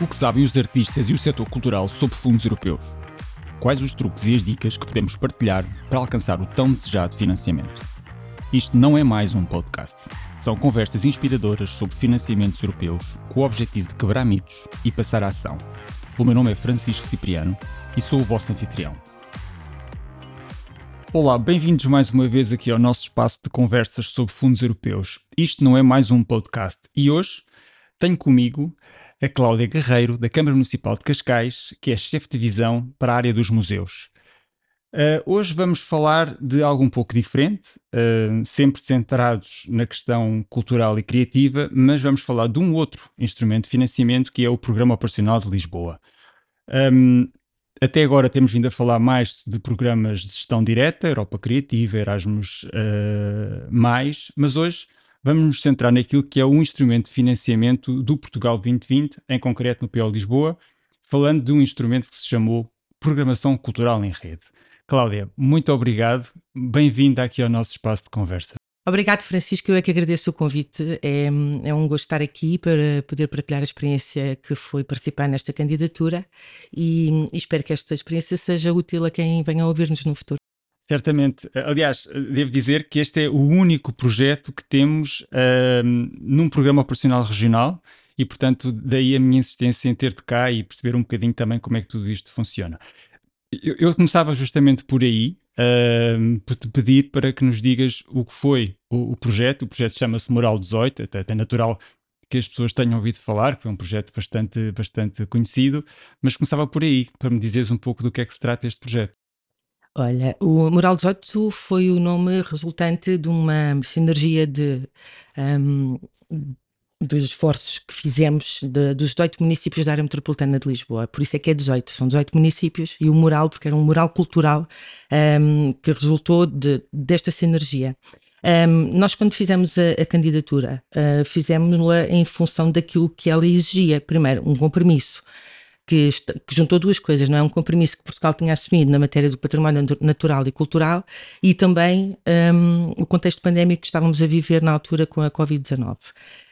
O que sabem os artistas e o setor cultural sobre fundos europeus? Quais os truques e as dicas que podemos partilhar para alcançar o tão desejado financiamento? Isto não é mais um podcast. São conversas inspiradoras sobre financiamentos europeus com o objetivo de quebrar mitos e passar a ação. O meu nome é Francisco Cipriano e sou o vosso anfitrião. Olá, bem-vindos mais uma vez aqui ao nosso espaço de conversas sobre fundos europeus. Isto não é mais um podcast e hoje tenho comigo a Cláudia Guerreiro, da Câmara Municipal de Cascais, que é chefe de divisão para a área dos museus. Uh, hoje vamos falar de algo um pouco diferente, uh, sempre centrados na questão cultural e criativa, mas vamos falar de um outro instrumento de financiamento que é o Programa Operacional de Lisboa. Um, até agora temos vindo a falar mais de programas de gestão direta, Europa Criativa, Erasmus, uh, mais, mas hoje vamos nos centrar naquilo que é um instrumento de financiamento do Portugal 2020, em concreto no PO Lisboa, falando de um instrumento que se chamou Programação Cultural em Rede. Cláudia, muito obrigado. Bem-vinda aqui ao nosso espaço de conversa. Obrigado, Francisco. Eu é que agradeço o convite. É, é, um gosto estar aqui para poder partilhar a experiência que foi participar nesta candidatura e, e espero que esta experiência seja útil a quem venha ouvir-nos no futuro. Certamente. Aliás, devo dizer que este é o único projeto que temos uh, num programa operacional regional e, portanto, daí a minha insistência em ter de cá e perceber um bocadinho também como é que tudo isto funciona. Eu, eu começava justamente por aí, uh, por te pedir para que nos digas o que foi o, o projeto. O projeto chama-se Moral 18, até é natural que as pessoas tenham ouvido falar, que foi um projeto bastante, bastante conhecido, mas começava por aí, para me dizeres um pouco do que é que se trata este projeto. Olha, o Moral 18 foi o nome resultante de uma sinergia de, um, dos esforços que fizemos de, dos 18 municípios da área metropolitana de Lisboa. Por isso é que é 18, são 18 municípios e o mural, porque era um mural cultural um, que resultou de, desta sinergia. Um, nós, quando fizemos a, a candidatura, uh, fizemos-la em função daquilo que ela exigia. Primeiro, um compromisso que, que, juntou duas coisas, não é? Um compromisso que Portugal tinha assumido na matéria do património natural e cultural e também um, o contexto pandémico que estávamos a viver na altura com a Covid-19.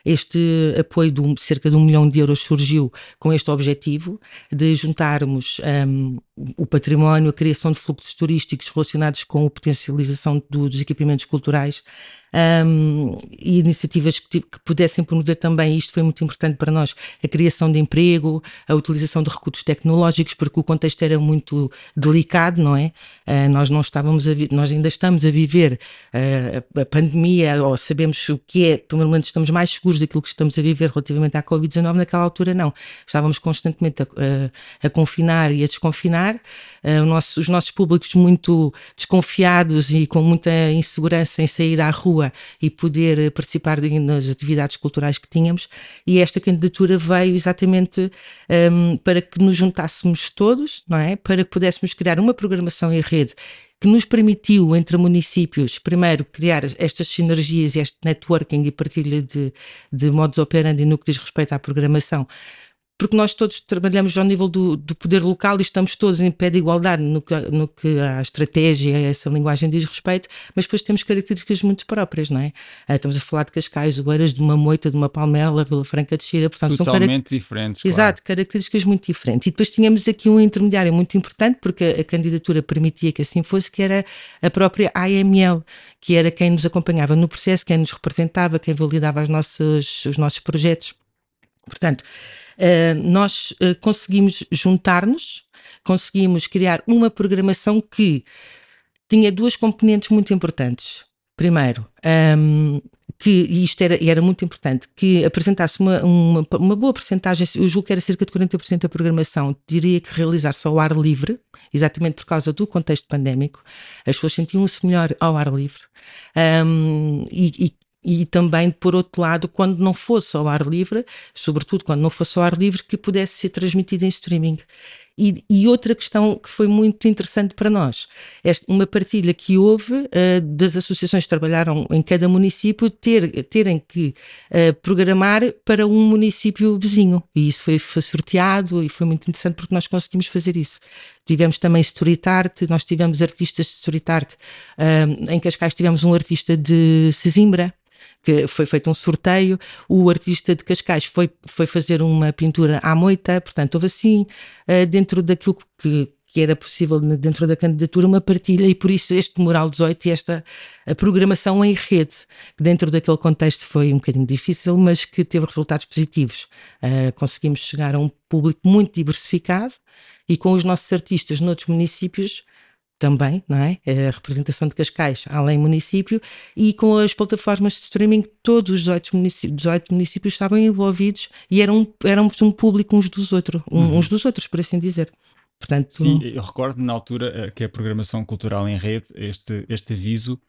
Este apoio de um, cerca de um milhão de euros surgiu com este objetivo de juntarmos um, o património, a criação de fluxos turísticos relacionados com a potencialização do, dos equipamentos culturais um, e iniciativas que, que, pudessem promover também, isto foi muito importante para nós, a criação de emprego, a utilização de recursos tecnológicos, porque o contexto era muito delicado, não é? Uh, nós não estávamos a nós ainda estamos a viver uh, a pandemia, ou sabemos o que é, pelo menos estamos mais seguros daquilo que estamos a viver relativamente à Covid-19, naquela altura não. Estávamos constantemente a, a, a confinar e a desconfinar, uh, nosso, os nossos públicos muito desconfiados e com muita insegurança em sair à rua e poder eh, participar nas atividades culturais que tínhamos. E esta candidatura veio exatamente um, para que nos juntássemos todos, não é? Para que pudéssemos criar uma programação em rede que nos permitiu, entre municípios, primeiro criar estas sinergias e este networking e partilha de, de modos operandi no que diz respeito à programação, porque nós todos trabalhamos ao nível do, do, poder local e estamos todos em pé de igualdade no que, no que a estratégia, essa linguagem diz respeito, mas depois temos características muito próprias, não é? Ah, estamos a falar de Cascais, do Eiras, de uma Moita, de uma Palmela, Vila Franca de Xira, portanto Totalmente são diferentes, Exato, claro. características muito diferentes. E depois tínhamos aqui um intermediário muito importante, porque a, a candidatura permitia que assim fosse, que era a própria AML, que era quem nos acompanhava no processo, quem nos representava, quem validava as nossas, os nossos projetos. Portanto, uh, nós uh, conseguimos juntar-nos, conseguimos criar uma programação que tinha duas componentes muito importantes. Primeiro, um, ehm, que, e isto era, era muito importante, que apresentasse uma, uma, uma boa porcentagem, eu julgo que era cerca de 40% da programação, diria que realizar-se ao ar livre, exatamente por causa do contexto pandémico, as pessoas sentiam-se melhor ao ar livre um, ehm, e, e e também, por outro lado, quando não fosse ao ar livre, sobretudo quando não fosse ao ar livre, que pudesse ser transmitido em streaming. E, e, outra questão que foi muito interessante para nós, esta, uma partilha que houve uh, das associações que trabalharam em cada município ter, terem que uh, programar para um município vizinho. E isso foi, foi sorteado e foi muito interessante porque nós conseguimos fazer isso. Tivemos também street art, nós tivemos artistas de street art. Uh, em Cascais tivemos um artista de Sesimbra, que foi feito um sorteio. O artista de Cascais foi, foi fazer uma pintura à moita, portanto, houve assim, uh, dentro daquilo que, que era possível dentro da candidatura uma partilha e por isso este Moral 18 e esta programação em rede, que dentro daquele contexto foi um bocadinho difícil, mas que teve resultados positivos. Uh, conseguimos chegar a um público muito diversificado e com os nossos artistas noutros municípios também, não é? A representação de Cascais, além município, e com as plataformas de streaming, todos os 18 municípios, 18 municípios estavam envolvidos e eram, éramos um público uns dos outros, uhum. uns dos outros, por assim dizer. Portanto, Sim, eu recordo na altura eh, que a programação cultural em rede, este, este aviso,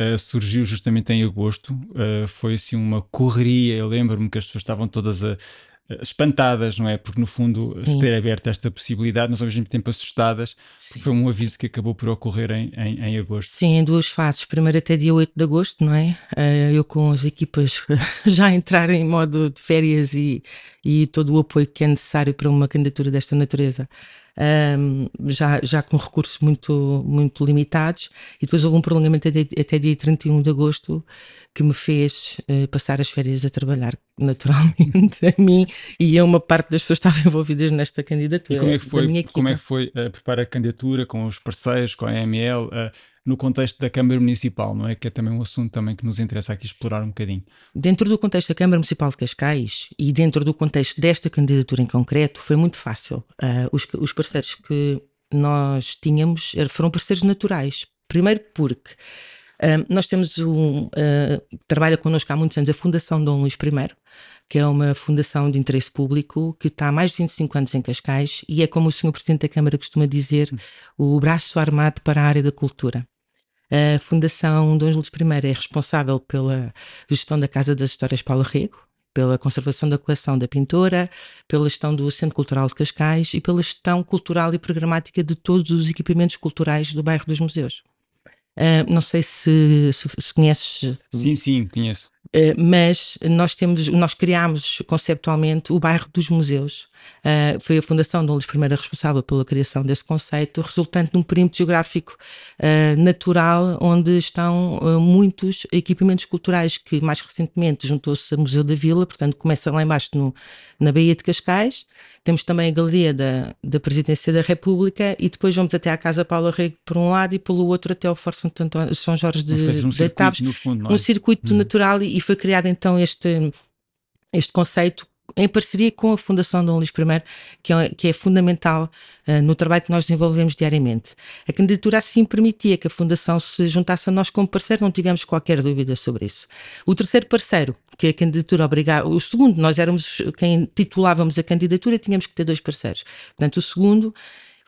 uh, surgiu justamente em agosto. Uh, foi assim uma correria. Eu lembro-me que as pessoas estavam todas a, espantadas, não é? Porque no fundo Sim. ter aberto esta possibilidade, mas ao mesmo tempo assustadas, foi um aviso que acabou por ocorrer em, em, em, agosto. Sim, em duas fases. Primeiro até dia 8 de agosto, não é? Uh, eu com as equipas já entrar em modo de férias e, e todo o apoio que é necessário para uma candidatura desta natureza. Um, já, já com recursos muito, muito limitados, e depois houve um prolongamento até, até dia 31 de agosto, que me fez uh, passar as férias a trabalhar naturalmente a mim e a uma parte das pessoas que estavam envolvidas nesta candidatura. E como é que foi, como é que foi uh, preparar a candidatura com os parceiros, com a AML, uh, eh, no contexto da Câmara Municipal, não é? Que é também um assunto também que nos interessa aqui explorar um bocadinho. Dentro do contexto da Câmara Municipal de Cascais e dentro do contexto desta candidatura em concreto, foi muito fácil. Os, os parceiros que nós tínhamos foram parceiros naturais. Primeiro porque nós temos um. Uh, trabalha connosco há muitos anos a Fundação Dom Luís I, que é uma fundação de interesse público que está há mais de 25 anos em Cascais e é, como o Sr. Presidente da Câmara costuma dizer, o braço armado para a área da cultura. A Fundação Dom Luís I é responsável pela gestão da Casa das Histórias Paulo Rego, pela conservação da coleção da pintora, pela gestão do Centro Cultural de Cascais e pela gestão cultural e programática de todos os equipamentos culturais do bairro dos museus. Uh, não sei se, se, se, conheces. Sim, sim, conheço. Uh, mas nós temos, nós criámos conceptualmente o bairro dos museus. Uh, foi a Fundação Dom Luís I responsável pela criação desse conceito, resultante de um perímetro geográfico natural onde estão muitos equipamentos culturais que mais recentemente juntou-se ao Museu da Vila, portanto começa lá embaixo no, na Baía de Cascais, temos também a Galeria da, da Presidência da República e depois vamos até à Casa Paula Rego por um lado e pelo outro até ao Fórum São Jorge de, um de Taves. É? Um circuito hum. natural e, e foi criado então este, este conceito em parceria com a Fundação Dom Luís I, que é, que é fundamental uh, no trabalho que nós desenvolvemos diariamente. A candidatura assim permitia que a Fundação se juntasse a nós como parceiro, não tivemos qualquer dúvida sobre isso. O terceiro parceiro, que a candidatura obrigava, o segundo, nós éramos quem titulávamos a candidatura, tínhamos que ter dois parceiros. Portanto, o segundo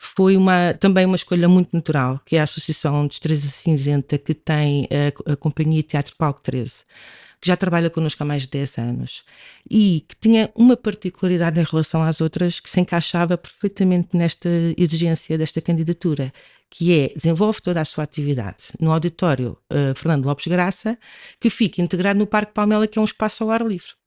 foi uma, também uma escolha muito natural, que é a Associação Destreza Cinzenta, que tem a, a Companhia Teatro Palco 13 que já trabalha connosco há mais de 10 anos e que tinha uma particularidade em relação às outras que se encaixava perfeitamente nesta exigência desta candidatura, que é desenvolve toda a sua atividade no auditório uh, Fernando Lopes Graça, que fica integrado no Parque Palmela, que é um espaço ao ar livre.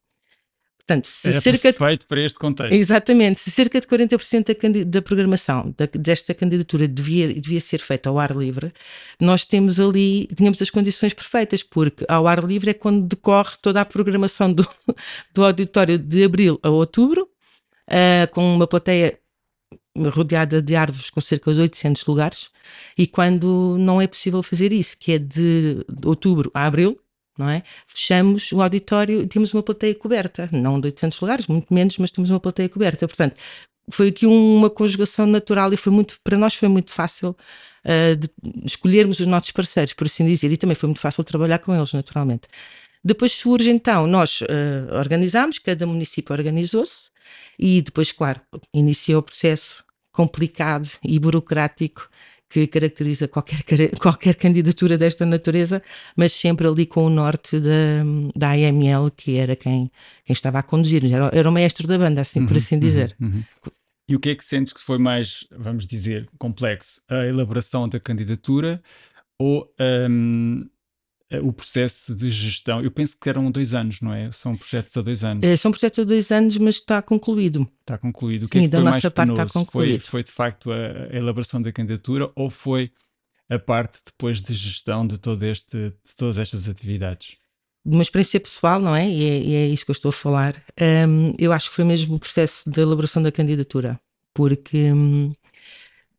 Portanto, se Era cerca perfeito de... para este contexto. Exatamente. Se cerca de 40% da, da programação da, desta candidatura devia, devia ser feita ao ar livre, nós temos ali, tínhamos as condições perfeitas, porque ao ar livre é quando decorre toda a programação do, do auditório de abril a outubro, uh, com uma plateia rodeada de árvores com cerca de 800 lugares, e quando não é possível fazer isso, que é de outubro a abril, não é? Fechamos o auditório e temos uma plateia coberta, não de 800 lugares, muito menos, mas temos uma plateia coberta. Portanto, foi aqui uma conjugação natural e foi muito, para nós foi muito fácil uh, escolhermos os nossos parceiros, por assim dizer, e também foi muito fácil trabalhar com eles, naturalmente. Depois surge então, nós uh, organizámos, cada município organizou-se e depois, claro, iniciou o processo complicado e burocrático que caracteriza qualquer, qualquer candidatura desta natureza, mas sempre ali com o norte da, da AML, que era quem, quem estava a conduzir, era, era o maestro da banda, assim, uhum, por assim dizer. Uhum, uhum. E o que é que sentes que foi mais, vamos dizer, complexo? A elaboração da candidatura ou um, o processo de gestão. Eu penso que eram dois anos, não é? São projetos a dois anos. É, são projetos a dois anos, mas está concluído. Está concluído. Sim, o que é que da foi nossa parte está concluído. Foi, foi de facto a, a, elaboração da candidatura ou foi a parte depois de gestão de, todo este, de todas estas atividades? de uma experiência pessoal, não é? E é, e é isso que eu estou a falar. Um, eu acho que foi mesmo o processo de elaboração da candidatura, porque um,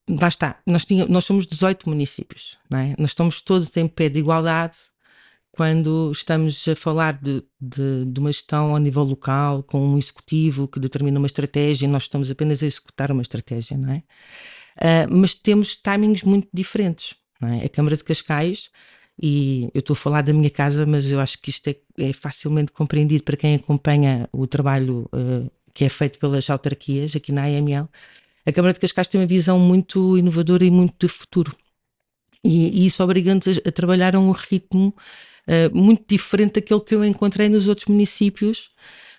lá está, nós, tínhamos, nós somos 18 municípios, não é? Nós estamos todos em pé de igualdade quando estamos a falar de, de, de, uma gestão ao nível local, com um executivo que determina uma estratégia e nós estamos apenas a executar uma estratégia, não é? Uh, mas temos timings muito diferentes, é? A Câmara de Cascais e eu estou a falar da minha casa, mas eu acho que isto é, é facilmente compreendido para quem acompanha o trabalho uh, que é feito pelas autarquias aqui na AML. A Câmara de Cascais tem uma visão muito inovadora e muito de futuro. E, e isso obriga-nos a, a, trabalhar a um ritmo uh, muito diferente daquele que eu encontrei nos outros municípios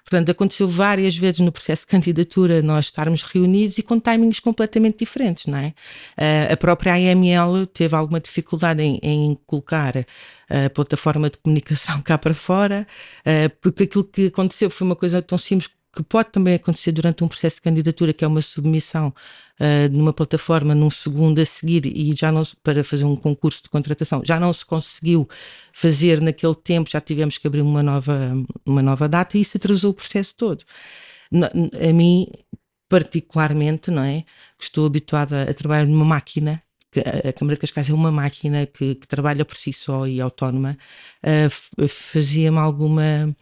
Portanto, aconteceu várias vezes no processo de candidatura nós estarmos reunidos e com timings completamente diferentes, não é? Uh, a própria AML teve alguma dificuldade em, em colocar a plataforma de comunicação cá para fora, uh, porque aquilo que aconteceu foi uma coisa tão simples que pode também acontecer durante um processo de candidatura, que é uma submissão uh, numa plataforma num segundo a seguir e já não para fazer um concurso de contratação, já não se conseguiu fazer naquele tempo, já tivemos que abrir uma nova, uma nova data e isso atrasou o processo todo. A mim, particularmente, não é? Que estou habituada a trabalhar numa máquina a Câmara de Cascais é uma máquina que, que trabalha por si só e autónoma, uh, fazia-me alguma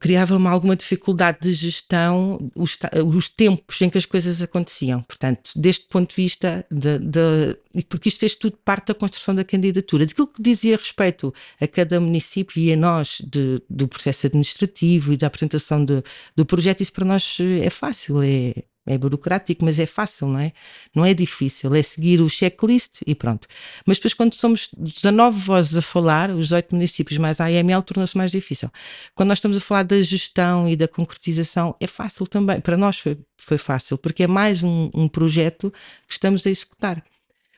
criava-me alguma dificuldade de gestão os, os, tempos em que as coisas aconteciam. Portanto, deste ponto de vista, de, de, porque isto fez tudo parte da construção da candidatura, daquilo que dizia respeito a cada município e a nós de, do processo administrativo e da apresentação do projeto, isso para nós é fácil, é, é burocrático, mas é fácil, não é? Não é difícil, é seguir o checklist e pronto. Mas depois, quando somos 19 vozes a falar, os 18 municípios mais a AML, torna-se mais difícil. Quando nós estamos a falar da gestão e da concretização, é fácil também. Para nós foi, foi fácil, porque é mais um, um projeto que estamos a executar.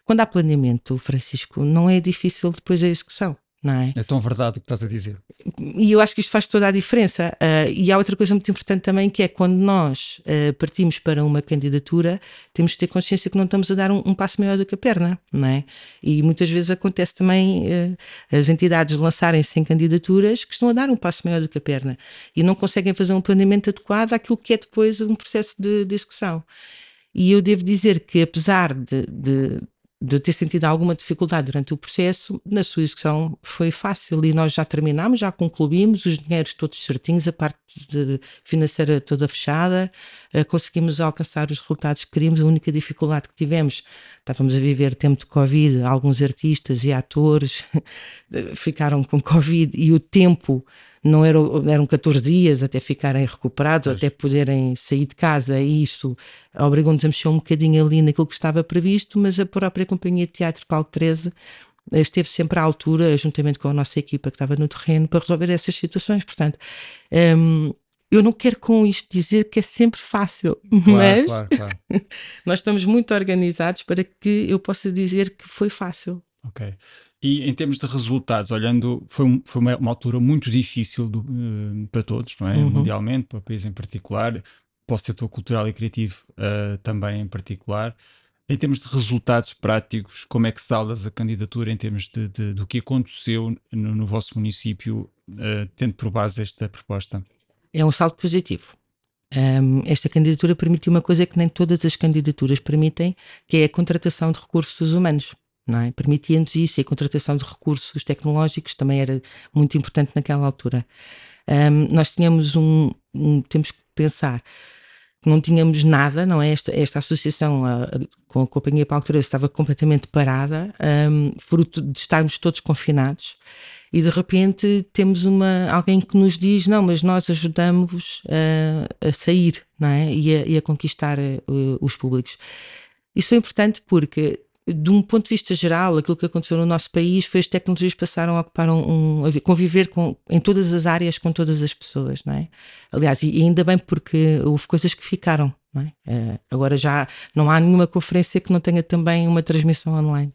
Quando há planeamento, Francisco, não é difícil depois a execução é? É tão verdade o que estás a dizer. E eu acho que isto faz toda a diferença. Uh, e há outra coisa muito importante também, que é quando nós uh, partimos para uma candidatura, temos de ter consciência que não estamos a dar um, um passo maior do que a perna, não é? E muitas vezes acontece também uh, as entidades lançarem-se em candidaturas que estão a dar um passo maior do que a perna e não conseguem fazer um planeamento adequado àquilo que é depois um processo de, de execução. E eu devo dizer que, apesar de, de, de ter sentido alguma dificuldade durante o processo, na sua execução foi fácil e nós já terminámos, já concluímos, os dinheiros todos certinhos, a parte financeira toda fechada, uh, conseguimos alcançar os resultados que queríamos. A única dificuldade que tivemos, estávamos a viver tempo de Covid, alguns artistas e atores ficaram com Covid e o tempo não era, eram 14 dias até ficarem recuperados, pois. até poderem sair de casa, e isso obrigou-nos a mexer um bocadinho ali naquilo que estava previsto, mas a própria Companhia de Teatro Palco 13 esteve sempre à altura, juntamente com a nossa equipa que estava no terreno, para resolver essas situações. Portanto, um, eu não quero com isto dizer que é sempre fácil, claro, mas claro, claro. nós estamos muito organizados para que eu possa dizer que foi fácil. Ok. E em termos de resultados, olhando, foi, um, foi uma, uma, altura muito difícil do, uh, para todos, não é? Uhum. Mundialmente, para o país em particular, para o setor cultural e criativo uh, também em particular. Em termos de resultados práticos, como é que saldas a candidatura em termos de, de do que aconteceu no, no vosso município, uh, tendo por base esta proposta? É um salto positivo. Um, esta candidatura permitiu uma coisa que nem todas as candidaturas permitem, que é a contratação de recursos humanos não é? Permitia-nos isso e a contratação de recursos tecnológicos também era muito importante naquela altura. Um, nós tínhamos um, um, temos que pensar que não tínhamos nada, não é? Esta, esta associação a, a, com a Companhia para a Altura estava completamente parada, um, fruto de estarmos todos confinados e de repente temos uma, alguém que nos diz, não, mas nós ajudamos a, a sair, não é? E a, e a conquistar uh, os públicos. Isso foi importante porque de um ponto de vista geral, aquilo que aconteceu no nosso país foi as tecnologias passaram a ocupar um, um a conviver com, em todas as áreas com todas as pessoas, não é? Aliás, e, ainda bem porque houve coisas que ficaram, não é? Uh, agora já não há nenhuma conferência que não tenha também uma transmissão online,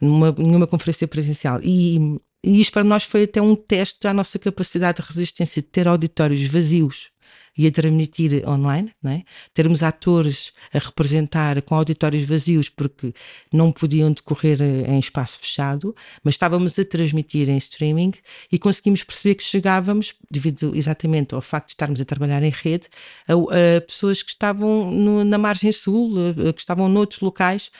numa, nenhuma conferência presencial. E, e isto para nós foi até um teste à nossa capacidade de resistência de ter auditórios vazios e a transmitir online, é? termos atores a representar com auditórios vazios porque não podiam decorrer eh, em espaço fechado, mas estávamos a transmitir em streaming e conseguimos perceber que chegávamos, devido exatamente ao facto de estarmos a trabalhar em rede, a, a pessoas que estavam no, na margem sul, que estavam noutros locais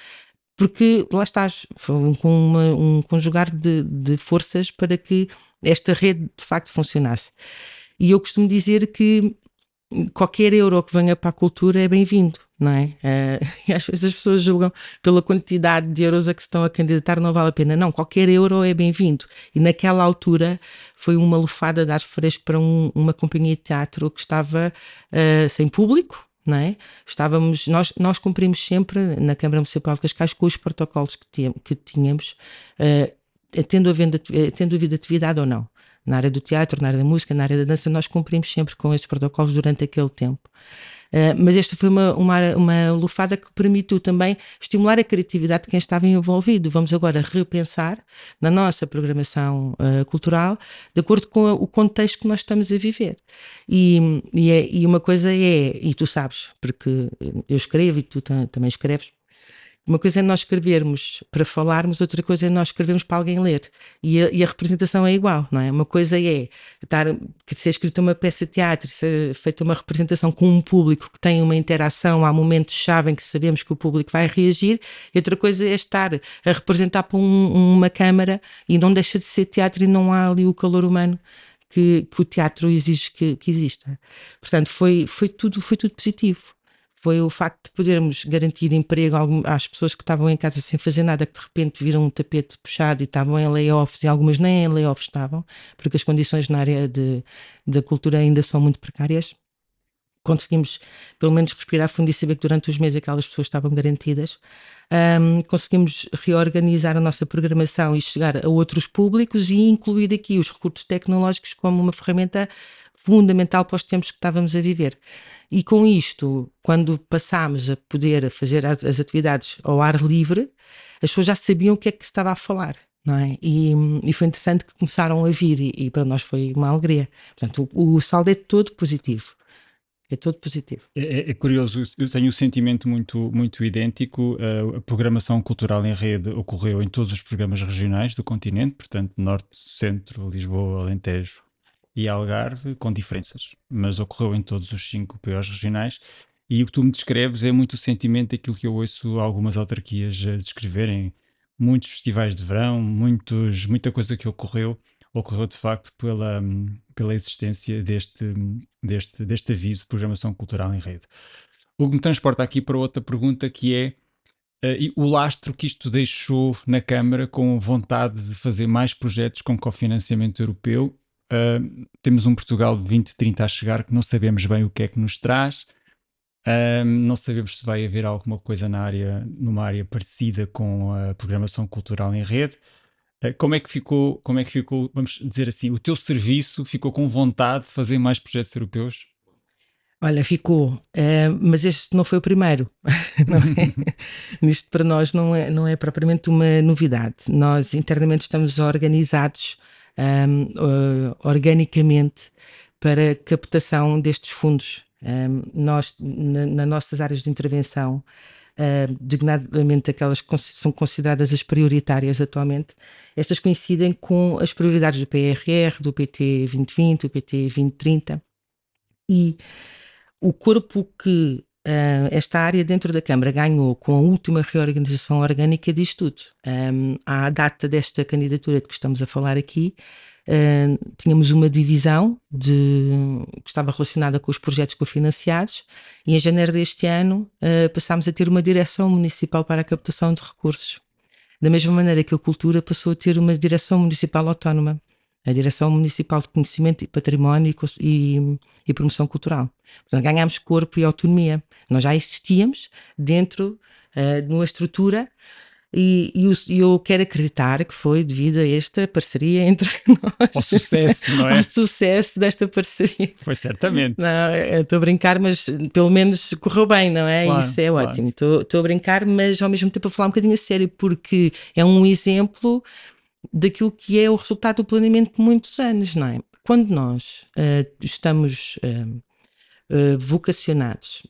porque lá estás, um, uma, um conjugar de, de, forças para que esta rede de facto funcionasse. E eu costumo dizer que qualquer euro que venha para a cultura é bem-vindo, não é? Uh, às vezes as pessoas julgam pela quantidade de euros a que se estão a candidatar, não vale a pena. Não, qualquer euro é bem-vindo. E naquela altura foi uma lufada de ar fresco para um, uma companhia de teatro que estava uh, sem público, não é? Estávamos, nós, nós cumprimos sempre na Câmara Municipal de Cascais com os protocolos que, que tínhamos, uh, tendo, havendo, tendo havido atividade ou não. Na área do teatro, na área da música, na área da dança, nós cumprimos sempre com esses protocolos durante aquele tempo. Uh, mas esta foi uma, uma, uma lufada que permitiu também estimular a criatividade de quem estava envolvido. Vamos agora repensar na nossa programação uh, cultural de acordo com a, o contexto que nós estamos a viver. E, e, é, e, uma coisa é, e tu sabes, porque eu escrevo e tu também escreves, uma coisa é nós escrevermos para falarmos, outra coisa é nós escrevermos para alguém ler. E a, e a representação é igual, não é? Uma coisa é estar, ser escrita uma peça de teatro, ser feita uma representação com um público que tem uma interação, há momentos-chave em que sabemos que o público vai reagir, e outra coisa é estar a representar para um, uma câmara e não deixa de ser teatro e não há ali o calor humano que, que o teatro exige que, que exista. Portanto, foi, foi, tudo, foi tudo positivo foi o facto de podermos garantir emprego às pessoas que estavam em casa sem fazer nada, que de repente viram um tapete puxado e estavam em layoffs, e algumas nem em layoffs estavam, porque as condições na área de, da cultura ainda são muito precárias. Conseguimos, pelo menos, respirar fundo e saber que durante os meses aquelas pessoas estavam garantidas. Um, conseguimos reorganizar a nossa programação e chegar a outros públicos e incluir aqui os recursos tecnológicos como uma ferramenta fundamental para os tempos que estávamos a viver. E com isto, quando passámos a poder fazer as, as atividades ao ar livre, as pessoas já sabiam o que é que se estava a falar. É? E, e, foi interessante que começaram a vir e, e, para nós foi uma alegria. Portanto, o, o saldo é todo positivo. É todo positivo. É, é, é, curioso, eu tenho um sentimento muito, muito idêntico. A programação cultural em rede ocorreu em todos os programas regionais do continente, portanto, Norte, Centro, Lisboa, Alentejo, e Algarve, com diferenças, mas ocorreu em todos os cinco POs regionais. E o que tu me descreves é muito o sentimento daquilo que eu ouço algumas autarquias descreverem. Muitos festivais de verão, muitos, muita coisa que ocorreu, ocorreu de facto pela, pela existência deste, deste, deste aviso de programação cultural em rede. O que me transporta aqui para outra pergunta que é uh, o lastro que isto deixou na Câmara com vontade de fazer mais projetos com cofinanciamento europeu Uh, temos um Portugal de 2030 a chegar que não sabemos bem o que é que nos traz. Uh, não sabemos se vai haver alguma coisa na área, numa área parecida com a programação cultural em rede. Uh, como é que ficou, como é que ficou, vamos dizer assim, o teu serviço ficou com vontade de fazer mais projetos europeus? Olha, ficou, mas este não foi o primeiro. é? Isto para nós não é, não é propriamente uma novidade. Nós internamente estamos organizados um, uh, organicamente para captação destes fundos. Um, nós, na, nas nossas áreas de intervenção, uh, designadamente aquelas que são consideradas as prioritárias atualmente, estas coincidem com as prioridades do PRR, do PT 2020, do PT 2030 e o corpo que Uh, esta área dentro da Câmara ganhou com a última reorganização orgânica diz tudo. Um, à data desta candidatura de que estamos a falar aqui, uh, tínhamos uma divisão de, que estava relacionada com os projetos cofinanciados e em janeiro deste ano uh, passámos a ter uma direção municipal para a captação de recursos. Da mesma maneira que a cultura passou a ter uma direção municipal autónoma a Direção Municipal de Conhecimento e Património e, e, Promoção Cultural. Portanto, ganhámos corpo e autonomia. Nós já existíamos dentro uh, de uma estrutura e, e, eu quero acreditar que foi devido a esta parceria entre nós. Ao sucesso, não é? Ao sucesso desta parceria. Foi certamente. Não, estou a brincar, mas pelo menos correu bem, não é? Claro, Isso é claro. ótimo. Estou a brincar, mas ao mesmo tempo a falar um bocadinho a sério, porque é um exemplo daquilo que é o resultado do planeamento de muitos anos, não é? Quando nós uh, estamos uh, uh, vocacionados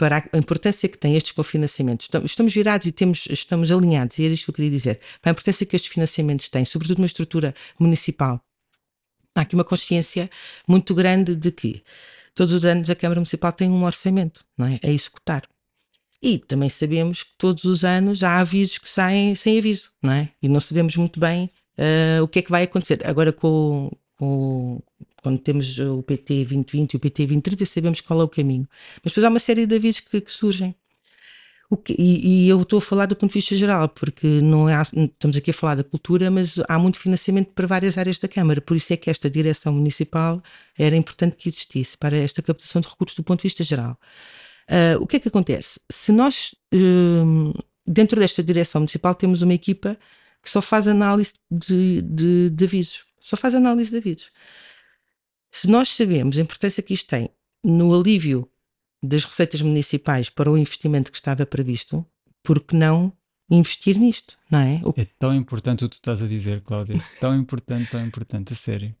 para a importância que têm estes cofinanciamentos. Estamos virados e temos, estamos alinhados, e era isto que eu queria dizer. Para a importância que estes financiamentos têm, sobretudo numa estrutura municipal, há aqui uma consciência muito grande de que todos os anos a Câmara Municipal tem um orçamento não é? a executar. E também sabemos que todos os anos há avisos que saem sem aviso, não é? E não sabemos muito bem uh, o que é que vai acontecer. Agora, com, com, quando temos o PT 2020 e o PT 2030, sabemos qual é o caminho. Mas depois há uma série de avisos que, que surgem. Que, e, e, eu estou a falar do ponto de vista geral, porque não é, estamos aqui a falar da cultura, mas há muito financiamento para várias áreas da Câmara. Por isso é que esta direção municipal era importante que existisse para esta captação de recursos do ponto de vista geral. Uh, o que é que acontece? Se nós, uh, dentro desta direção municipal, temos uma equipa que só faz análise de, de, de avisos, só faz análise de avisos. Se nós sabemos a importância que isto tem no alívio das receitas municipais para o investimento que estava previsto, por que não investir nisto, não é? O... É tão importante o que tu estás a dizer, Cláudia. Tão importante, tão importante, a sério.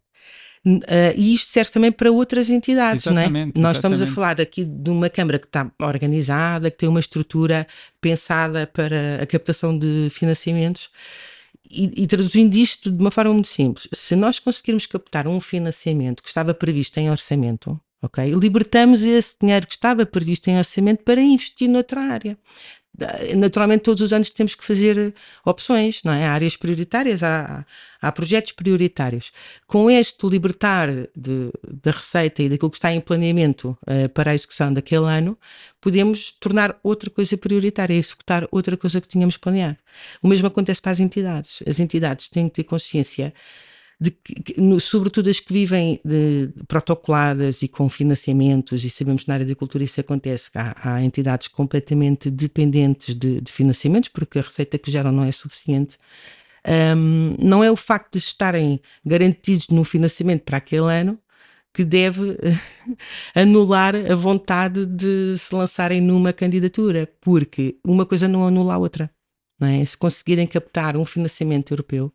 Uh, e isto serve também para outras entidades, exatamente, não é? Nós estamos a falar aqui de uma Câmara que está organizada, que tem uma estrutura pensada para a captação de financiamentos. E, e, traduzindo isto de uma forma muito simples, se nós conseguirmos captar um financiamento que estava previsto em orçamento, ok, libertamos esse dinheiro que estava previsto em orçamento para investir noutra área naturalmente todos os anos temos que fazer opções, não é? Há áreas prioritárias, há, há projetos prioritários. Com este libertar de, da receita e daquilo que está em planeamento uh, para a execução daquele ano, podemos tornar outra coisa prioritária, executar outra coisa que tínhamos planeado. O mesmo acontece para as entidades. As entidades têm que ter consciência de no, sobretudo as que vivem de, de, protocoladas e com financiamentos, e sabemos que na área da cultura isso acontece, há, há entidades completamente dependentes de, de, financiamentos, porque a receita que geram não é suficiente. Um, não é o facto de estarem garantidos no financiamento para aquele ano que deve anular a vontade de se lançarem numa candidatura, porque uma coisa não anula a outra. É? Se conseguirem captar um financiamento europeu,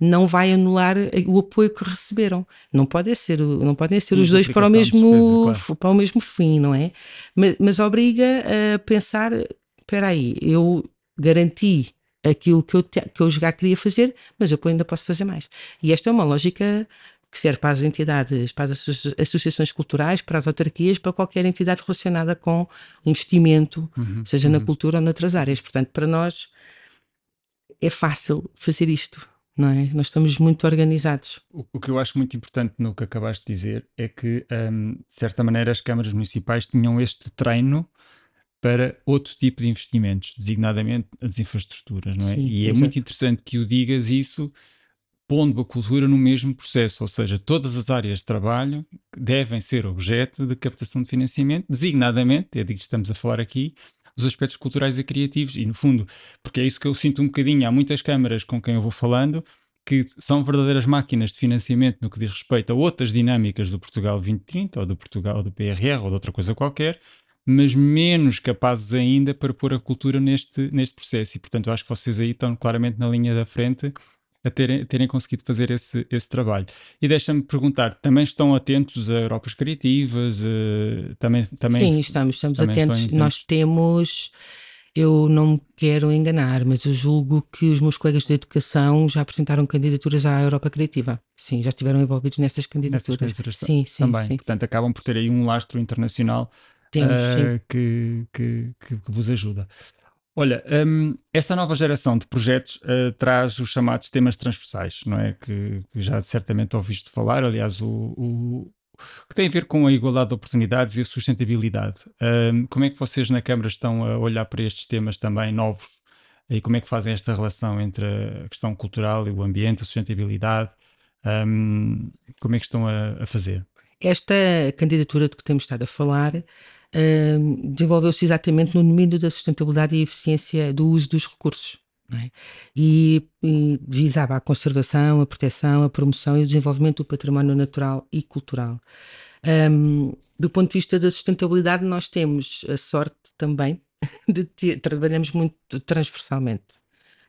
não vai anular o apoio que receberam. Não podem ser, não podem ser os dois para o, mesmo, despesa, claro. para o mesmo fim, não é? Mas, mas obriga a pensar: espera aí, eu garanti aquilo que eu, que eu já queria fazer, mas eu ainda posso fazer mais. E esta é uma lógica que serve para as entidades, para as associações culturais, para as autarquias, para qualquer entidade relacionada com investimento, uhum, seja uhum. na cultura ou noutras áreas. Portanto, para nós é fácil fazer isto não é? Nós estamos muito organizados. O, o, que eu acho muito importante no que acabaste de dizer é que, um, de certa maneira, as câmaras municipais tinham este treino para outro tipo de investimentos, designadamente as infraestruturas, não é? Sim, e é muito interessante que o digas isso pondo a cultura no mesmo processo, ou seja, todas as áreas de trabalho devem ser objeto de captação de financiamento, designadamente, é de que estamos a falar aqui, os aspectos culturais e criativos. E, no fundo, porque é isso que eu sinto um bocadinho, há muitas câmaras com quem eu vou falando que são verdadeiras máquinas de financiamento no que diz respeito a outras dinâmicas do Portugal 2030 ou do Portugal do PRR ou de outra coisa qualquer, mas menos capazes ainda para pôr a cultura neste, neste processo. E, portanto, acho que vocês aí estão claramente na linha da frente a terem, terem conseguido fazer esse, esse trabalho. E deixa-me perguntar, também estão atentos a Europas Criativas? Uh, também, também, Sim, estamos, estamos atentos. atentos. Nós temos, eu não me quero enganar, mas eu julgo que os meus colegas de educação já apresentaram candidaturas à Europa Criativa. Sim, já estiveram envolvidos nessas candidaturas. Nessas candidaturas sim, sim, também. Sim. Portanto, acabam por ter aí um lastro internacional Temos, uh, que, que, que, que vos ajuda. Olha, um, esta nova geração de projetos uh, traz os chamados temas transversais, não é? Que, que já certamente ouviste falar, aliás, o, o, que tem a ver com a igualdade de oportunidades e a sustentabilidade. Um, como é que vocês na Câmara estão a olhar para estes temas também novos? E como é que fazem esta relação entre a questão cultural e o ambiente, a sustentabilidade? Um, como é que estão a, a fazer? Esta candidatura de que temos estado a falar uh, desenvolveu-se exatamente no domínio da sustentabilidade e eficiência do uso dos recursos. É? E, e, visava a conservação, a proteção, a promoção e o desenvolvimento do património natural e cultural. Um, do ponto de vista da sustentabilidade, nós temos a sorte também de ter, trabalhamos muito transversalmente.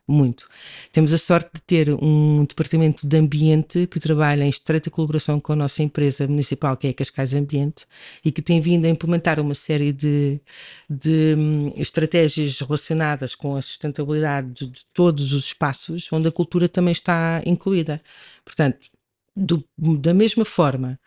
Muito. Temos a sorte de ter um departamento de ambiente que trabalha em estreita colaboração com a nossa empresa municipal, que é a Cascais Ambiente, e que tem vindo a implementar uma série de, de um, estratégias relacionadas com a sustentabilidade de, de, todos os espaços, onde a cultura também está incluída. Portanto, do, da mesma forma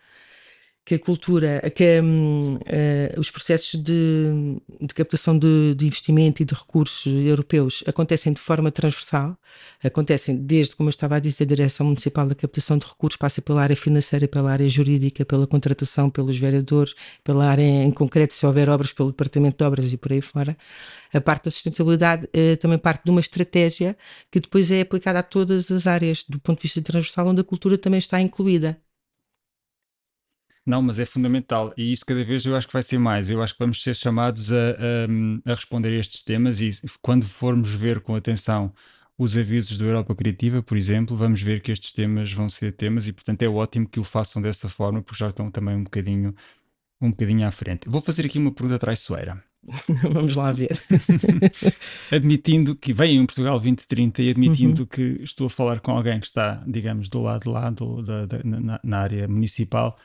que a cultura, que um, uh, os processos de, de captação de, de, investimento e de recursos europeus acontecem de forma transversal, acontecem desde, como eu estava a dizer, a Direção Municipal da Captação de Recursos, passa pela área financeira, pela área jurídica, pela contratação, pelos vereadores, pela área em concreto, se houver obras, pelo Departamento de Obras e por aí fora. A parte da sustentabilidade uh, também parte de uma estratégia que depois é aplicada a todas as áreas, do ponto de vista transversal, onde a cultura também está incluída. Não, mas é fundamental e isso cada vez eu acho que vai ser mais. Eu acho que vamos ser chamados a, a, a responder a estes temas e quando formos ver com atenção os avisos do Europa Criativa, por exemplo, vamos ver que estes temas vão ser temas e, portanto, é ótimo que o façam dessa forma, porque já estão também um bocadinho, um bocadinho à frente. Vou fazer aqui uma pergunta traiçoeira. vamos lá ver. admitindo que vem em Portugal 2030 e admitindo uhum. que estou a falar com alguém que está, digamos, do lado lá do, da, da, na, na área municipal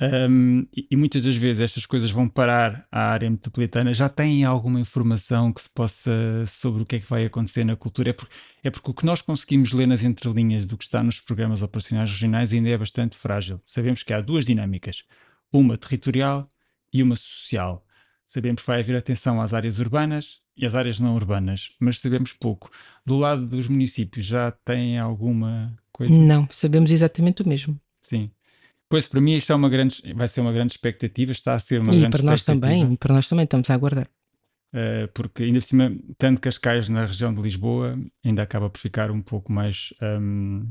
um, e, e, muitas das vezes estas coisas vão parar à área metropolitana. Já têm alguma informação que se possa sobre o que é que vai acontecer na cultura? É, por, é porque o que nós conseguimos ler nas entrelinhas do que está nos programas operacionais regionais ainda é bastante frágil. Sabemos que há duas dinâmicas, uma territorial e uma social. Sabemos que vai haver atenção às áreas urbanas e às áreas não urbanas, mas sabemos pouco. Do lado dos municípios já tem alguma coisa? Não, sabemos exatamente o mesmo. Sim. Pois, para mim isto é uma grande, vai ser uma grande expectativa, está a ser uma e grande para nós também, para nós também estamos a aguardar. Uh, porque ainda por cima, tanto Cascais na região de Lisboa ainda acaba por ficar um pouco mais um,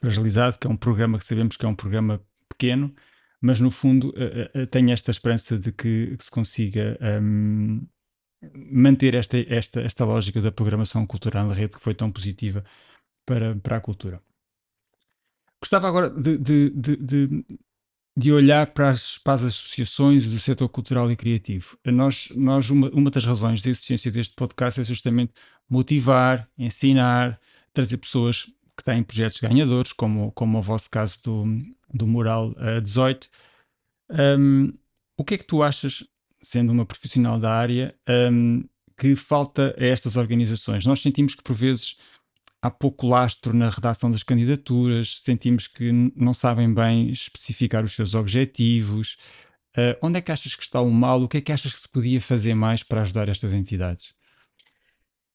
fragilizado, que é um programa que sabemos que é um programa pequeno, mas no fundo uh, uh, tenho esta esperança de que, que se consiga um, manter esta, esta, esta lógica da programação cultural na rede que foi tão positiva para, para a cultura. Gostava agora de, de, de, de olhar para as, para as, associações do setor cultural e criativo. Nós, nós uma, uma das razões da existência deste podcast é justamente motivar, ensinar, trazer pessoas que têm projetos ganhadores, como, como o vosso caso do, do Mural uh, 18. Um, o que é que tu achas, sendo uma profissional da área, um, que falta a estas organizações? Nós sentimos que, por vezes, há pouco lastro na redação das candidaturas, sentimos que não sabem bem especificar os seus objetivos. Uh, onde é que achas que está o mal? O que é que achas que se podia fazer mais para ajudar estas entidades?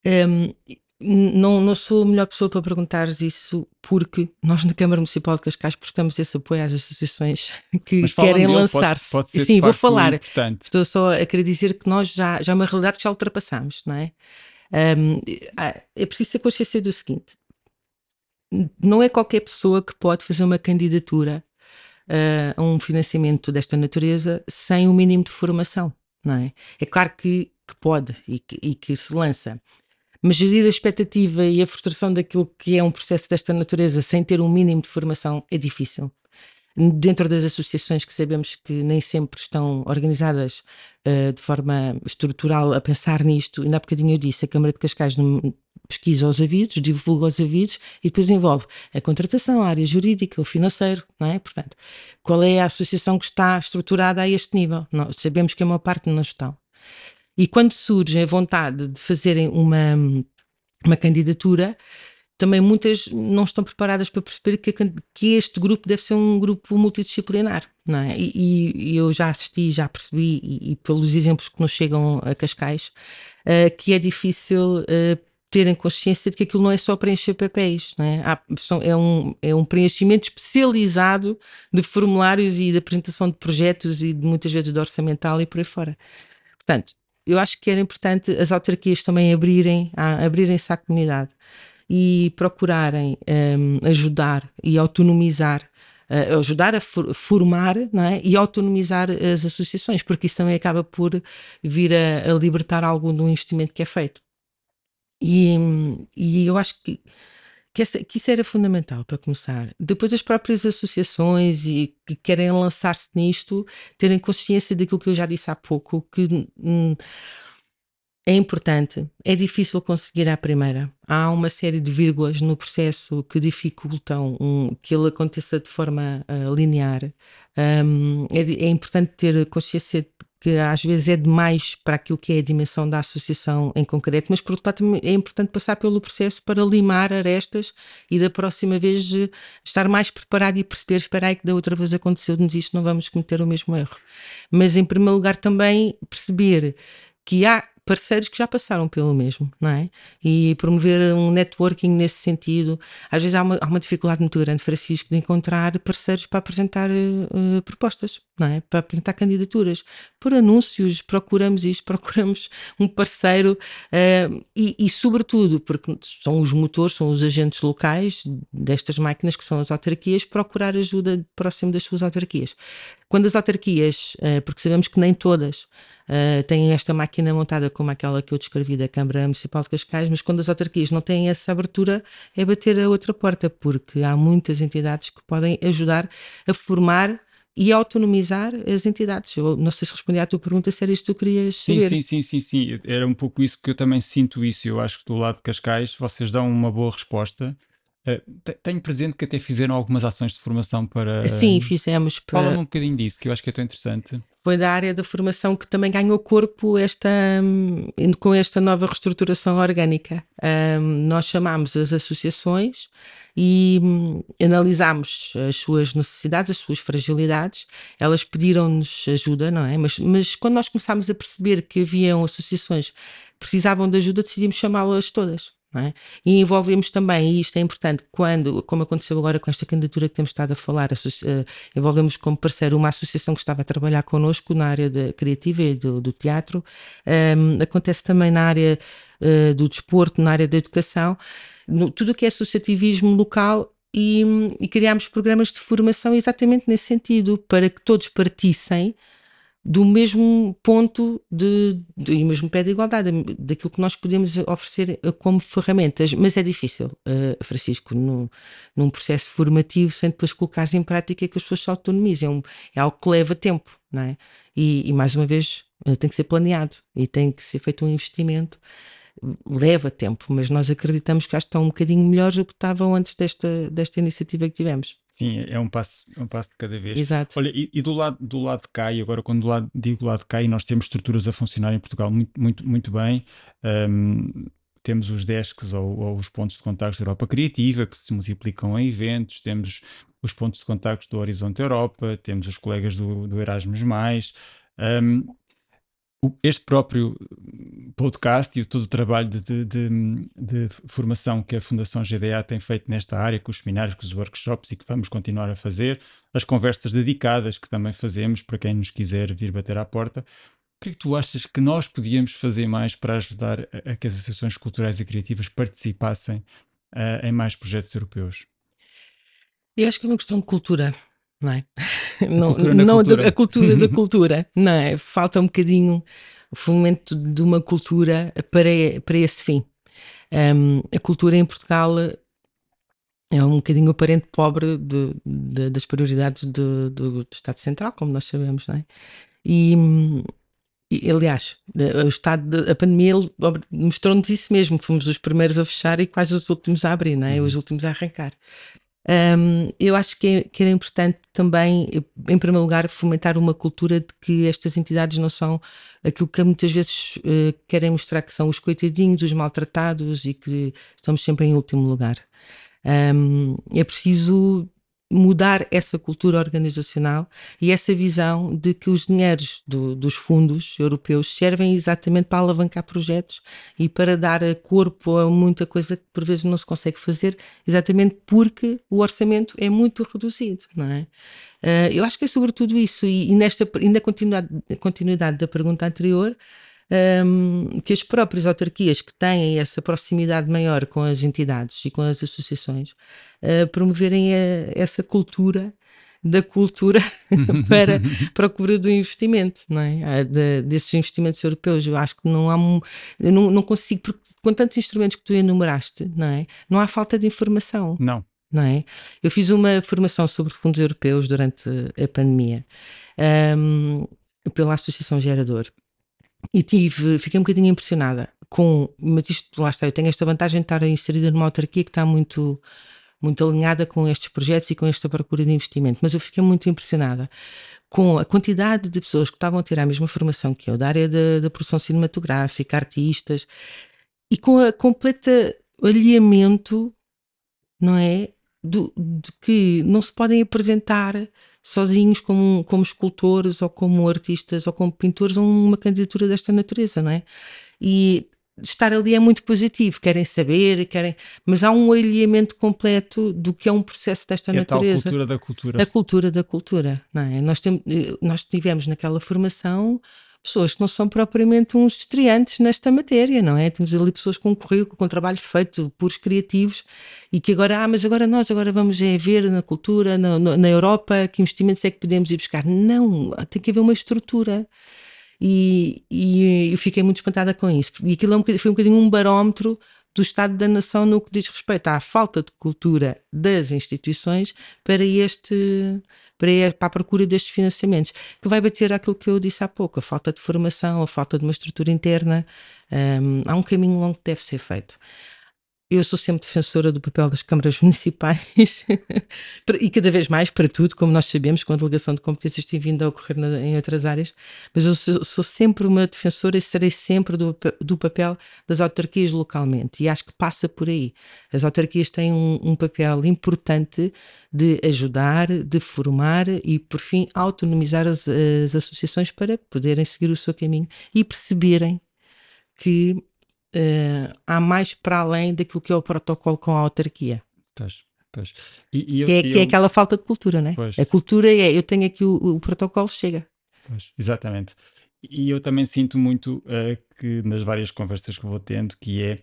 Um, não, não sou a melhor pessoa para perguntares isso, porque nós na Câmara Municipal de Cascais prestamos esse apoio às associações que querem lançar-se. Pode, pode Sim, vou falar. Importante. Estou só a querer dizer que nós já, já é uma realidade que já ultrapassamos, não é? Um, é preciso ter consciência do seguinte: não é qualquer pessoa que pode fazer uma candidatura uh, a um financiamento desta natureza sem o um mínimo de formação, não é? É claro que, que pode e que, e que se lança. Mas gerir a expectativa e a frustração daquilo que é um processo desta natureza sem ter um mínimo de formação é difícil dentro das associações que sabemos que nem sempre estão organizadas uh, de forma estrutural a pensar nisto, ainda há bocadinho eu disse, a Câmara de Cascais pesquisa os avisos, divulga os avisos e depois envolve a contratação, a área jurídica, o financeiro, não é? Portanto, qual é a associação que está estruturada a este nível? Nós sabemos que a maior parte não estão. E quando surge a vontade de fazerem uma, uma candidatura, também muitas não estão preparadas para perceber que, que este grupo deve ser um grupo multidisciplinar, não é? E, e eu já assisti, já percebi, e, e, pelos exemplos que nos chegam a Cascais, uh, que é difícil uh, terem consciência de que aquilo não é só preencher papéis, não é? Há, é, um, é um preenchimento especializado de formulários e de apresentação de projetos e de, muitas vezes de orçamental e por aí fora. Portanto, eu acho que era importante as autarquias também abrirem, abrirem-se à comunidade e procurarem um, ajudar e autonomizar uh, ajudar a for formar é? e autonomizar as associações, porque isso também acaba por vir a, a libertar algum do investimento que é feito. E, e eu acho que, que, essa, que, isso era fundamental para começar. Depois as próprias associações e que querem lançar-se nisto, terem consciência daquilo que eu já disse há pouco, que hum, é importante, é difícil conseguir à primeira. Há uma série de vírgulas no processo que dificultam um, que ele aconteça de forma uh, linear. Um, é, é, importante ter consciência que às vezes é demais para aquilo que é a dimensão da associação em concreto, mas por outro lado é importante passar pelo processo para limar arestas e da próxima vez estar mais preparado e perceber, espera aí que da outra vez aconteceu-nos isto, não vamos cometer o mesmo erro. Mas em primeiro lugar também perceber que há parceiros que já passaram pelo mesmo, não é? E promover um networking nesse sentido. Às vezes há uma, há uma dificuldade muito grande, Francisco, de encontrar parceiros para apresentar uh, propostas, não é? Para apresentar candidaturas. Por anúncios, procuramos isto, procuramos um parceiro uh, e, e, sobretudo, porque são os motores, são os agentes locais destas máquinas que são as autarquias, procurar ajuda próximo das suas autarquias. Quando as autarquias, uh, porque sabemos que nem todas uh, têm esta máquina montada como aquela que eu descrevi da Câmara Municipal de Cascais, mas quando as autarquias não têm essa abertura, é bater a outra porta, porque há muitas entidades que podem ajudar a formar e autonomizar as entidades. Eu não sei se respondi à tua pergunta, se era isto que tu querias saber. Sim, sim, sim, sim, sim. Era um pouco isso que eu também sinto isso. Eu acho que do lado de Cascais vocês dão uma boa resposta. Uh, tenho presente que até fizeram algumas ações de formação para. Sim, fizemos. Para... Fala-me um bocadinho disso, que eu acho que é tão interessante foi da área da formação que também ganhou corpo esta, hum, com esta nova reestruturação orgânica. Um, nós chamámos as associações e um, analisámos as suas necessidades, as suas fragilidades. Elas pediram-nos ajuda, não é? Mas, mas quando nós começámos a perceber que haviam associações que precisavam de ajuda, decidimos chamá-las todas. É? E envolvemos também, e isto é importante, quando, como aconteceu agora com esta candidatura que temos estado a falar, uh, envolvemos como parceiro uma associação que estava a trabalhar connosco na área de, criativa e do, do teatro, um, acontece também na área uh, do desporto, na área da educação, no, tudo o que é associativismo local e, e criámos programas de formação exatamente nesse sentido, para que todos partissem do mesmo ponto de, de, e mesmo pé de igualdade, daquilo que nós podemos oferecer eh, como ferramentas, mas é difícil, uh, Francisco, no, num processo formativo, sem depois colocar em prática que as pessoas se autonomizem, é, um, é algo que leva tempo, não é? E, e, mais uma vez, uh, tem que ser planeado e tem que ser feito um investimento, leva tempo, mas nós acreditamos que já estão um bocadinho melhores do que estavam antes desta, desta iniciativa que tivemos. Sim, é um passo, é um passo de cada vez. Exato. Olha, e, e, do, lado, do lado de cá, e agora quando do lado, digo do lado de cá, e nós temos estruturas a funcionar em Portugal muito, muito, muito bem. Um, temos os desks ou, ou, os pontos de contactos da Europa Criativa, que se multiplicam em eventos, temos os pontos de contactos do Horizonte Europa, temos os colegas do, do Erasmus+. Um, este próprio podcast e todo o trabalho de, de, de, de, formação que a Fundação GDA tem feito nesta área, com os seminários, com os workshops e que vamos continuar a fazer, as conversas dedicadas que também fazemos para quem nos quiser vir bater à porta. O que é que tu achas que nós podíamos fazer mais para ajudar a, a que as associações culturais e criativas participassem uh, em mais projetos europeus? Eu acho que é uma questão de cultura não é? A não, não cultura. a cultura da cultura, não é? Falta um bocadinho o fomento de uma cultura para, para esse fim. Um, a cultura em Portugal é um bocadinho o parente pobre de, de, das prioridades do, do, Estado Central, como nós sabemos, não é? E, e aliás, o estado de, a pandemia mostrou-nos isso mesmo. Fomos os primeiros a fechar e quase os últimos a abrir, não é? Uhum. Os últimos a arrancar. Um, eu acho que, é, que, era importante também, em primeiro lugar, fomentar uma cultura de que estas entidades não são aquilo que muitas vezes uh, querem mostrar que são os coitadinhos, os maltratados e que estamos sempre em último lugar. Um, é preciso mudar essa cultura organizacional e essa visão de que os dinheiros do, dos fundos europeus servem exatamente para alavancar projetos e para dar corpo a muita coisa que por vezes não se consegue fazer, exatamente porque o orçamento é muito reduzido, não é? Uh, eu acho que é sobretudo isso, e, e nesta e na continuidade, continuidade da pergunta anterior, um, que as próprias autarquias que têm essa proximidade maior com as entidades e com as associações uh, promoverem a, essa cultura da cultura para procura do investimento, não é? De, desses investimentos europeus. Eu acho que não há, eu não, não consigo, porque com tantos instrumentos que tu enumeraste, não é? Não há falta de informação. Não. Não é? Eu fiz uma formação sobre fundos europeus durante a pandemia um, pela Associação Gerador e tive, fiquei um bocadinho impressionada com, mas isto lá está, eu tenho esta vantagem de estar inserida numa autarquia que está muito, muito alinhada com estes projetos e com esta procura de investimento, mas eu fiquei muito impressionada com a quantidade de pessoas que estavam a ter a mesma formação que eu, da área da, da produção cinematográfica, artistas, e com a completa alinhamento, não é? Do, de que não se podem apresentar sozinhos como, como escultores ou como artistas ou como pintores a uma candidatura desta natureza, não é? E estar ali é muito positivo, querem saber, querem, mas há um alinhamento completo do que é um processo desta é natureza. A cultura da cultura. A cultura da cultura, não é? Nós, tem, nós tivemos naquela formação pessoas que não são propriamente uns estreantes nesta matéria, não é? Temos ali pessoas com currículo, com trabalho feito, puros criativos, e que agora, ah, mas agora nós agora vamos é ver na cultura, na, na Europa, que investimentos é que podemos ir buscar. Não, tem que haver uma estrutura. E, e eu fiquei muito espantada com isso. E aquilo é foi um bocadinho um barómetro do Estado da Nação no que diz respeito à falta de cultura das instituições para este para, a procura destes financiamentos, que vai bater aquilo que eu disse há pouco, a falta de formação, a falta de uma estrutura interna. Um, há um caminho longo que deve ser feito eu sou sempre defensora do papel das câmaras municipais e cada vez mais para tudo, como nós sabemos, com a delegação de competências tem vindo a ocorrer na, em outras áreas, mas eu sou, sou, sempre uma defensora e serei sempre do, do, papel das autarquias localmente e acho que passa por aí. As autarquias têm um, um papel importante de ajudar, de formar e, por fim, autonomizar as, as associações para poderem seguir o seu caminho e perceberem que uh, há mais para além daquilo que é o protocolo com a autarquia. Pois, pois. E, e eu, que, é, que é aquela falta de cultura, não é? A cultura é, eu tenho aqui o, o protocolo, chega. Pois, exatamente. E eu também sinto muito uh, que nas várias conversas que vou tendo, que é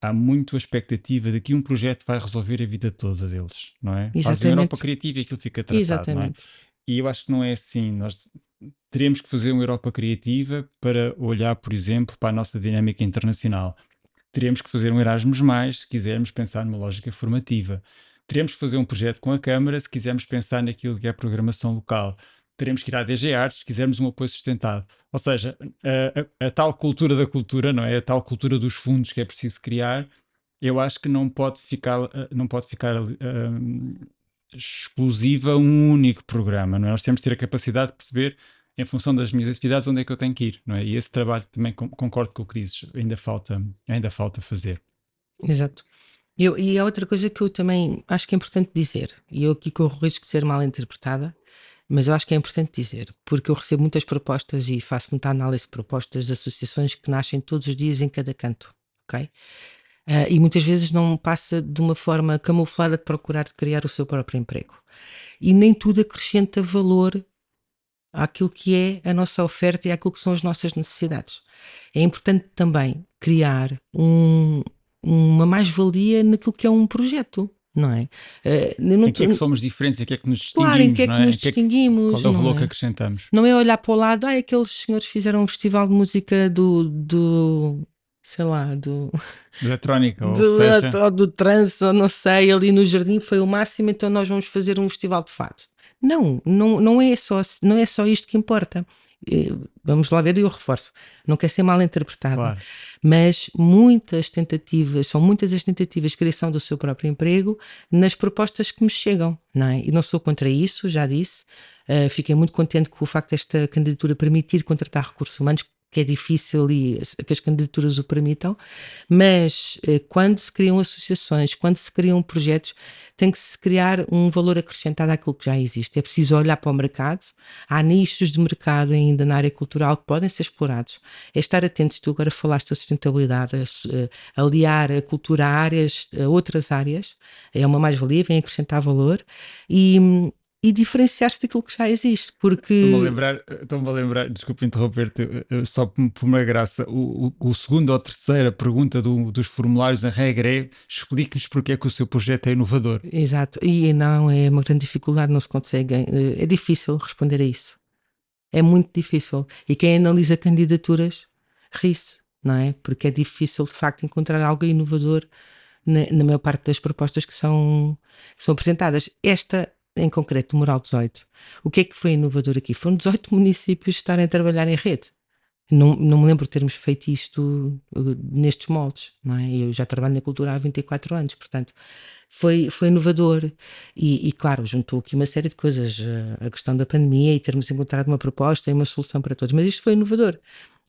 há muito a expectativa de que um projeto vai resolver a vida de todos eles, não é? Exatamente. Fazem a Europa criativa e aquilo fica tratado, Exatamente. não é? E eu acho que não é assim. Nós teremos que fazer uma Europa criativa para olhar, por exemplo, para a nossa dinâmica internacional. Teremos que fazer um Erasmus, mais, se quisermos pensar numa lógica formativa. Teremos que fazer um projeto com a Câmara se quisermos pensar naquilo que é a programação local. Teremos que ir à DG Artes se quisermos um apoio sustentado. Ou seja, a, a, a tal cultura da cultura, não é? A tal cultura dos fundos que é preciso criar, eu acho que não pode ficar, não pode ficar uh, exclusiva a um único programa, não é? Nós temos que ter a capacidade de perceber em função das minhas atividades, onde é que eu tenho que ir, não é? E esse trabalho também concordo com o que dizes, ainda falta, ainda falta fazer. Exato. Eu, e há outra coisa que eu também acho que é importante dizer, e eu aqui corro o risco de ser mal interpretada, mas eu acho que é importante dizer, porque eu recebo muitas propostas e faço muita análise de propostas de associações que nascem todos os dias em cada canto, ok? Uh, e muitas vezes não passa de uma forma camuflada de procurar criar o seu próprio emprego. E nem tudo acrescenta valor àquilo que é a nossa oferta e àquilo que são as nossas necessidades. É importante também criar um, uma mais-valia naquilo que é um projeto. Não é? Uh, não em que é que somos diferentes, em que é que nos distinguimos? Claro, em que é que é? nos distinguimos? qual é o valor é? que acrescentamos? Não é olhar para o lado, ah, aqueles senhores fizeram um festival de música do, do sei lá, do. Eletrónica, ou, do, ou do trance, ou não sei, ali no jardim foi o máximo, então nós vamos fazer um festival de fado. Não, não, não, é só, não é só isto que importa. Vamos lá ver e eu reforço. Não quer ser mal interpretado. Claro. Mas muitas tentativas, são muitas as tentativas de criação do seu próprio emprego nas propostas que me chegam, não é? E não sou contra isso, já disse. Uh, fiquei muito contente com o facto desta candidatura permitir contratar recursos humanos, que é difícil e que as candidaturas o permitam, mas eh, quando se criam associações, quando se criam projetos, tem que se criar um valor acrescentado àquilo que já existe. É preciso olhar para o mercado, há nichos de mercado ainda na área cultural que podem ser explorados. É estar atentos, tu agora falaste da sustentabilidade, a, aliar a cultura a áreas, a outras áreas, é uma mais-valia, vem acrescentar valor e, e diferenciar-se daquilo que já existe, porque... Estou-me a lembrar, estou a lembrar desculpa interromper-te, eh, só por uma graça, o, o, o segundo ou terceira pergunta do, dos formulários, a regra é, explique-nos porque é que o seu projeto é inovador. Exato, e não, é uma grande dificuldade, não se consegue, é difícil responder a isso. É muito difícil. E quem analisa candidaturas ri-se, não é? Porque é difícil, de facto, encontrar algo inovador na, na maior parte das propostas que são, que são apresentadas. Esta em concreto, o Moral 18. O que é que foi inovador aqui? Foram 18 municípios estarem a trabalhar em rede. Não, não me lembro de termos feito isto uh, nestes moldes, não é? Eu já trabalho na cultura há 24 anos, portanto, foi, foi inovador e, e, claro, juntou aqui uma série de coisas, uh, a questão da pandemia e termos encontrado uma proposta e uma solução para todos, mas isto foi inovador.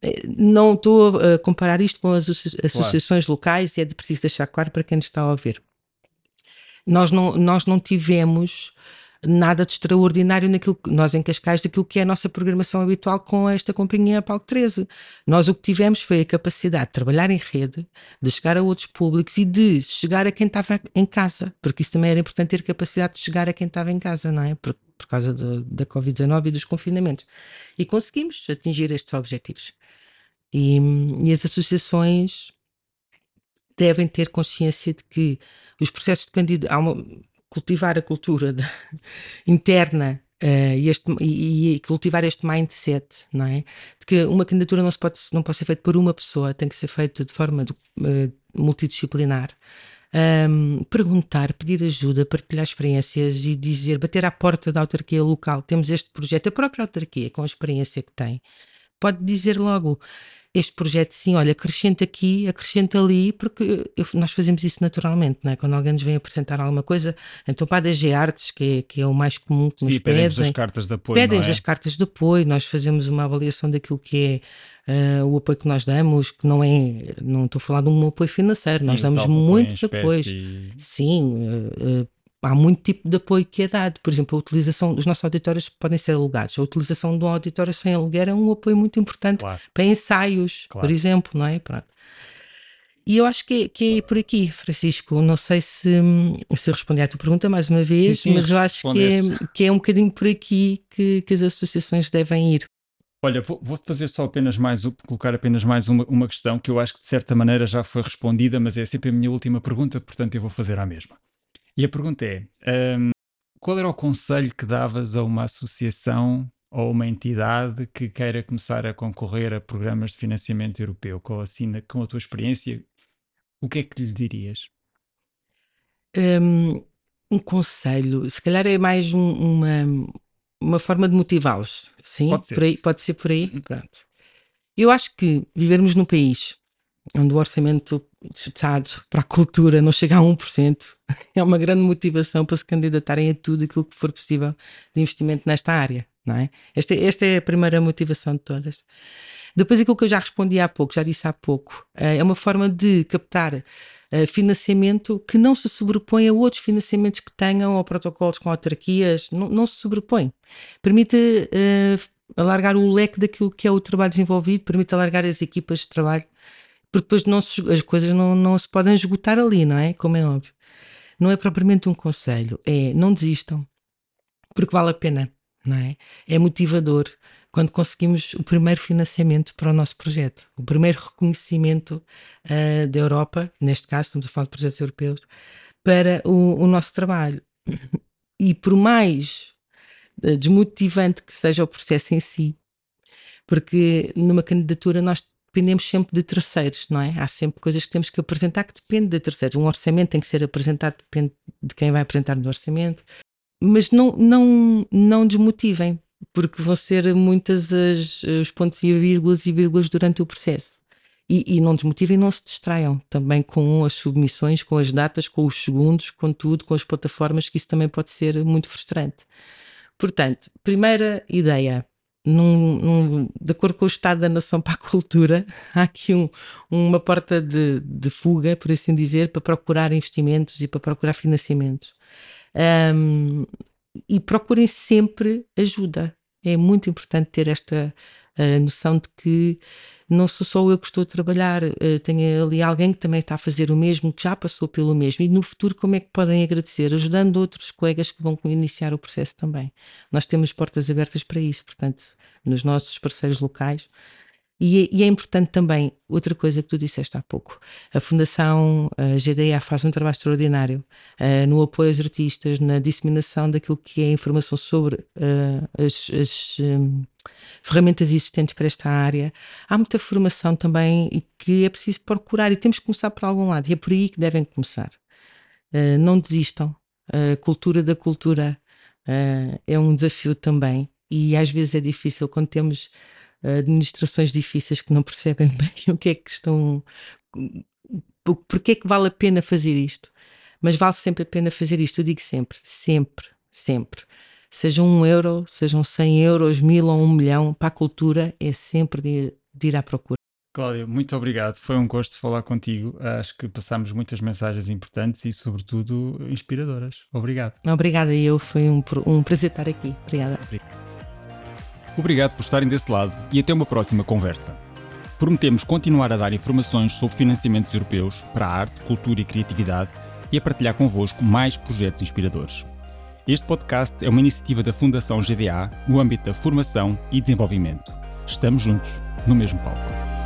Eh, não estou a comparar isto com as associações claro. locais e é preciso deixar claro para quem nos está a ouvir. Nós não, nós não tivemos nada de extraordinário naquilo que nós em Cascais, daquilo que é a nossa programação habitual com esta companhia Palco 13. Nós o que tivemos foi a capacidade de trabalhar em rede, de chegar a outros públicos e de chegar a quem estava em casa, porque isso também era importante ter capacidade de chegar a quem estava em casa, não é? Por, por causa de, da Covid-19 e dos confinamentos. E conseguimos atingir estes objetivos. E, e as associações devem ter consciência de que os processos de candidato, cultivar a cultura de, interna uh, e, este, e, e, cultivar este mindset, não é? De que uma candidatura não, se pode, não pode ser feita por uma pessoa, tem que ser feita de forma de, uh, multidisciplinar. Um, perguntar, pedir ajuda, partilhar experiências e dizer, bater à porta da autarquia local, temos este projeto, a própria autarquia, com a experiência que tem, pode dizer logo, este projeto sim, olha, acrescenta aqui, acrescenta ali, porque eu, nós fazemos isso naturalmente, não é? Quando alguém nos vem apresentar alguma coisa, então para a DG Artes, que é, que é o mais comum que nos sim, pedem. pedem as cartas de apoio, pedem é? as cartas de apoio, nós fazemos uma avaliação daquilo que é uh, o apoio que nós damos, que não é, não estou a falar de um apoio financeiro, sim, nós damos muitos apoios. Sim, uh, uh, há muito tipo de apoio que é dado. Por exemplo, a utilização dos nossos auditórios podem ser alugados. A utilização de um auditório sem aluguer é um apoio muito importante claro. para ensaios, claro. por exemplo, não é? Pronto. E eu acho que é, que é por aqui, Francisco. Não sei se, se respondi à tua pergunta mais uma vez, sim, sim, mas eu acho que é, que é um bocadinho por aqui que, que as associações devem ir. Olha, vou, vou fazer só apenas mais, colocar apenas mais uma, uma questão que eu acho que de certa maneira já foi respondida, mas é sempre a minha última pergunta, portanto eu vou fazer a mesma. E a pergunta é: um, qual era o conselho que davas a uma associação ou uma entidade que queira começar a concorrer a programas de financiamento europeu? Com, assim, com a tua experiência, o que é que lhe dirias? Um, um conselho, se calhar é mais um, uma, uma forma de motivá-los. Sim, pode ser. Por aí, pode ser por aí. Uhum. Pronto. Eu acho que vivermos num país onde o orçamento de Estado para a cultura não chega a 1%, é uma grande motivação para se candidatarem a tudo aquilo que for possível de investimento nesta área, não é? Esta, esta é a primeira motivação de todas. Depois, aquilo que eu já respondi há pouco, já disse há pouco, eh, é uma forma de captar eh, financiamento que não se sobrepõe a outros financiamentos que tenham ou protocolos com autarquias, não, não se sobrepõe. Permite uh, alargar o leque daquilo que é o trabalho desenvolvido, permite alargar as equipas de trabalho porque depois não se, as coisas não, não se podem esgotar ali, não é? Como é óbvio. Não é propriamente um conselho, é não desistam, porque vale a pena, não é? É motivador quando conseguimos o primeiro financiamento para o nosso projeto, o primeiro reconhecimento uh, da Europa, neste caso estamos a falar de projetos europeus, para o, o nosso trabalho. E por mais uh, desmotivante que seja o processo em si, porque numa candidatura nós dependemos sempre de terceiros, não é? Há sempre coisas que temos que apresentar que dependem de terceiros. Um orçamento tem que ser apresentado, depende de quem vai apresentar no orçamento. Mas não, não, não desmotivem, porque vão ser muitas as, os pontos e vírgulas e vírgulas durante o processo. E, e não desmotivem, não se distraiam também com as submissões, com as datas, com os segundos, com tudo, com as plataformas, que isso também pode ser muito frustrante. Portanto, primeira ideia, num, num, de acordo com o estado da nação para a cultura, há aqui um, uma porta de, de, fuga, por assim dizer, para procurar investimentos e para procurar financiamentos. Um, e procurem sempre ajuda. É muito importante ter esta uh, noção de que não sou só eu que estou a trabalhar, uh, tenho ali alguém que também está a fazer o mesmo, que já passou pelo mesmo, e no futuro como é que podem agradecer? Ajudando outros colegas que vão iniciar o processo também. Nós temos portas abertas para isso, portanto, nos nossos parceiros locais, e, e, é importante também, outra coisa que tu disseste há pouco, a Fundação a GDA faz um trabalho extraordinário uh, no apoio aos artistas, na disseminação daquilo que é informação sobre uh, as, as um, ferramentas existentes para esta área. Há muita formação também e que é preciso procurar e temos que começar por algum lado e é por aí que devem começar. Uh, não desistam. Cultura da cultura é um desafio também e às vezes é difícil quando temos administrações difíceis que não percebem bem o que é que estão. Porque é que vale a pena fazer isto? Mas vale sempre a pena fazer isto, eu digo sempre, sempre, sempre. Seja um euro, sejam 100 euros, mil ou um milhão, para a cultura é sempre de, de ir à procura. Cláudia, muito obrigado. Foi um gosto falar contigo. Acho que passámos muitas mensagens importantes e, sobretudo, inspiradoras. Obrigado. Obrigada, eu. Foi um, um prazer estar aqui. Obrigada. Obrigado por estarem desse lado e até uma próxima conversa. Prometemos continuar a dar informações sobre financiamentos europeus para a arte, cultura e criatividade e a partilhar convosco mais projetos inspiradores. Este podcast é uma iniciativa da Fundação GDA no âmbito da formação e desenvolvimento. Estamos juntos, no mesmo palco.